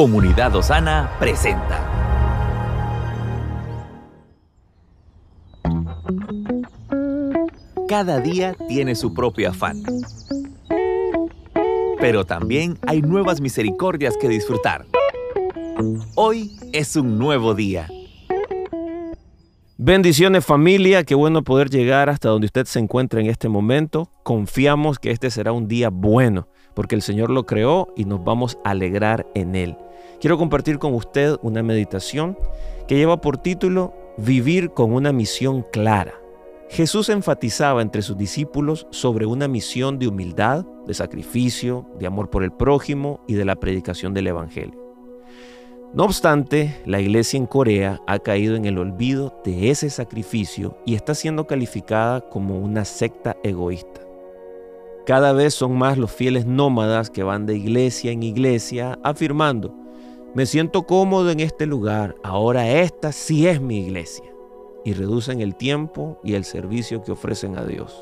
Comunidad Osana presenta. Cada día tiene su propio afán. Pero también hay nuevas misericordias que disfrutar. Hoy es un nuevo día. Bendiciones familia, qué bueno poder llegar hasta donde usted se encuentra en este momento. Confiamos que este será un día bueno, porque el Señor lo creó y nos vamos a alegrar en él. Quiero compartir con usted una meditación que lleva por título Vivir con una misión clara. Jesús enfatizaba entre sus discípulos sobre una misión de humildad, de sacrificio, de amor por el prójimo y de la predicación del Evangelio. No obstante, la iglesia en Corea ha caído en el olvido de ese sacrificio y está siendo calificada como una secta egoísta. Cada vez son más los fieles nómadas que van de iglesia en iglesia afirmando, me siento cómodo en este lugar, ahora esta sí es mi iglesia y reducen el tiempo y el servicio que ofrecen a Dios.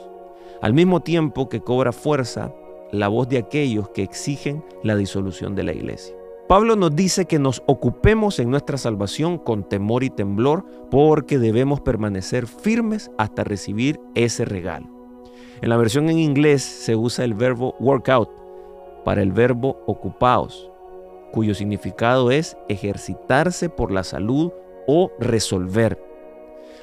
Al mismo tiempo que cobra fuerza la voz de aquellos que exigen la disolución de la iglesia. Pablo nos dice que nos ocupemos en nuestra salvación con temor y temblor porque debemos permanecer firmes hasta recibir ese regalo. En la versión en inglés se usa el verbo workout para el verbo ocupaos, cuyo significado es ejercitarse por la salud o resolver.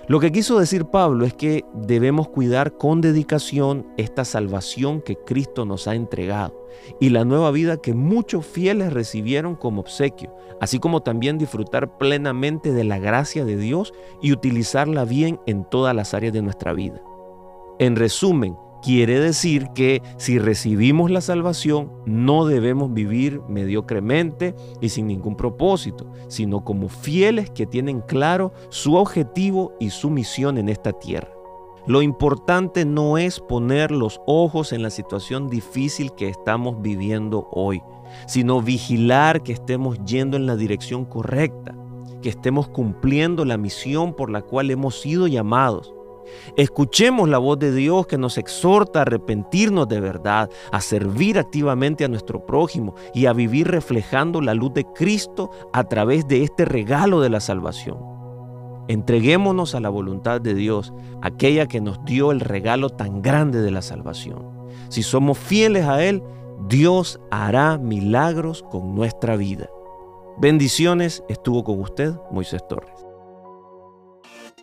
Lo que quiso decir Pablo es que debemos cuidar con dedicación esta salvación que Cristo nos ha entregado y la nueva vida que muchos fieles recibieron como obsequio, así como también disfrutar plenamente de la gracia de Dios y utilizarla bien en todas las áreas de nuestra vida. En resumen, quiere decir que si recibimos la salvación no debemos vivir mediocremente y sin ningún propósito, sino como fieles que tienen claro su objetivo y su misión en esta tierra. Lo importante no es poner los ojos en la situación difícil que estamos viviendo hoy, sino vigilar que estemos yendo en la dirección correcta, que estemos cumpliendo la misión por la cual hemos sido llamados Escuchemos la voz de Dios que nos exhorta a arrepentirnos de verdad, a servir activamente a nuestro prójimo y a vivir reflejando la luz de Cristo a través de este regalo de la salvación. Entreguémonos a la voluntad de Dios, aquella que nos dio el regalo tan grande de la salvación. Si somos fieles a Él, Dios hará milagros con nuestra vida. Bendiciones, estuvo con usted Moisés Torres.